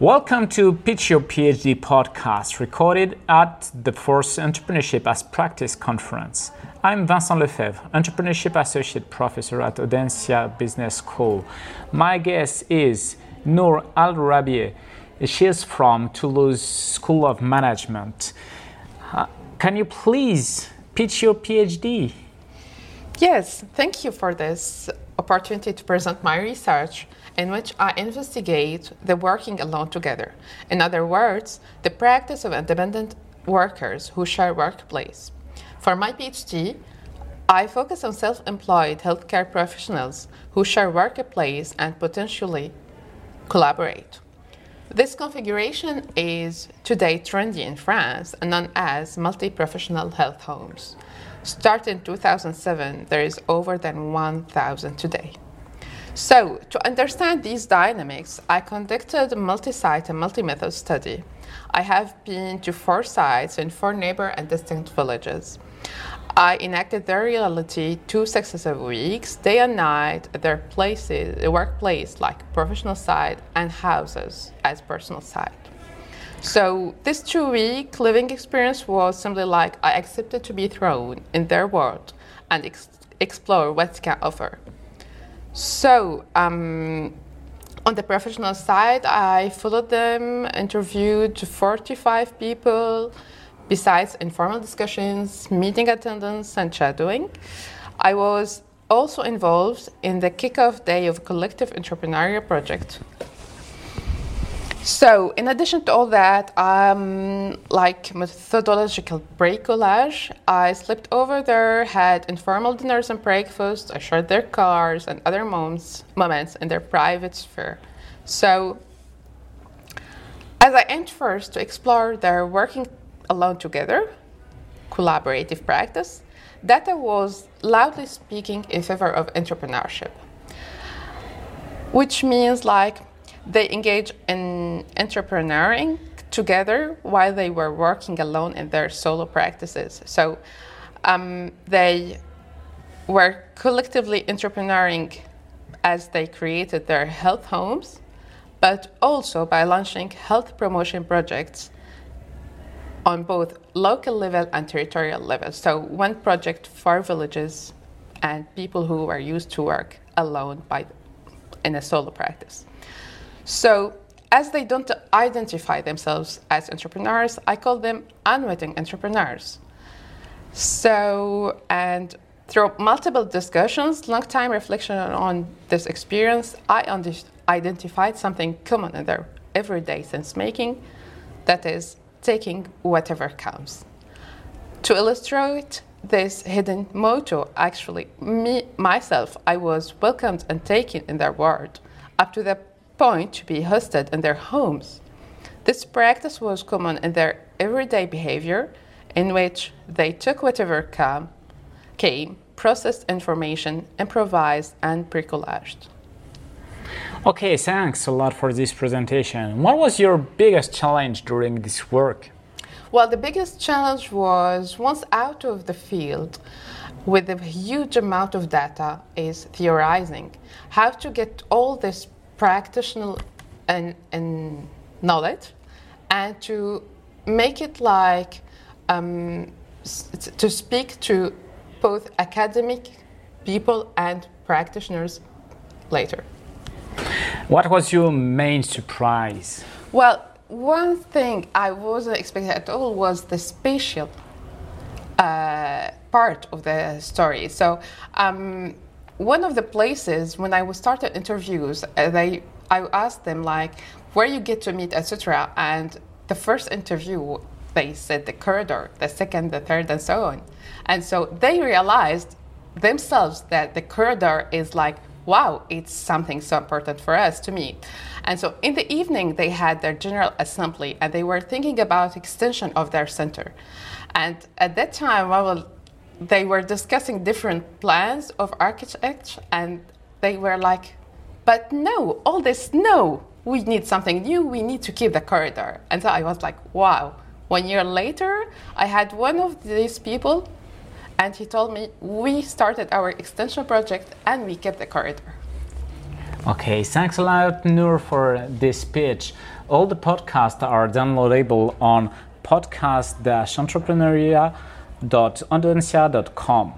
Welcome to Pitch Your PhD podcast, recorded at the Force Entrepreneurship as Practice conference. I'm Vincent Lefebvre, Entrepreneurship Associate Professor at Audencia Business School. My guest is Noor Al Rabieh. She is from Toulouse School of Management. Uh, can you please pitch your PhD? Yes, thank you for this opportunity to present my research in which I investigate the working alone together. In other words, the practice of independent workers who share workplace. For my PhD, I focus on self employed healthcare professionals who share workplace and potentially collaborate. This configuration is today trendy in France and known as multi professional health homes. Started in 2007, there is over than 1,000 today. So, to understand these dynamics, I conducted a multi site and multi method study. I have been to four sites in four neighbor and distinct villages. I enacted their reality two successive weeks, day and night, at their places, the workplace, like professional side, and houses as personal side. So this two-week living experience was simply like I accepted to be thrown in their world and ex- explore what it can offer. So, um, on the professional side, I followed them, interviewed 45 people, besides informal discussions, meeting attendance, and shadowing. I was also involved in the kickoff day of a collective entrepreneurial project so, in addition to all that, um, like methodological bricolage, I slipped over there, had informal dinners and breakfasts, I shared their cars and other moments, moments in their private sphere. So, as I went first to explore their working alone together, collaborative practice, data was loudly speaking in favor of entrepreneurship, which means like they engage in entrepreneuring together while they were working alone in their solo practices. So um, they were collectively entrepreneuring as they created their health homes, but also by launching health promotion projects on both local level and territorial level. So one project for villages and people who are used to work alone by in a solo practice. So, as they don't identify themselves as entrepreneurs, I call them unwitting entrepreneurs. So, and through multiple discussions, long time reflection on this experience, I identified something common in their everyday sense making that is, taking whatever comes. To illustrate this hidden motto, actually, me, myself, I was welcomed and taken in their world up to the point to be hosted in their homes. This practice was common in their everyday behavior, in which they took whatever came, came processed information, improvised, and bricolaged. Okay, thanks a lot for this presentation. What was your biggest challenge during this work? Well, the biggest challenge was once out of the field with a huge amount of data is theorizing how to get all this practitioner and, and knowledge and to make it like um, to speak to both academic people and practitioners later. What was your main surprise? Well, one thing I wasn't expecting at all was the spatial uh, part of the story. So, um, one of the places when I was started interviews, uh, they I asked them like where you get to meet, etc. And the first interview, they said the corridor, the second, the third, and so on. And so they realized themselves that the corridor is like, wow, it's something so important for us to meet. And so in the evening, they had their general assembly and they were thinking about extension of their center. And at that time, well, they were discussing different plans of architecture and they were like but no all this no we need something new we need to keep the corridor and so i was like wow one year later i had one of these people and he told me we started our extension project and we kept the corridor Okay, thanks a lot, Nour, for this speech. All the podcasts are downloadable on podcast-entrepreneuria.audencia.com.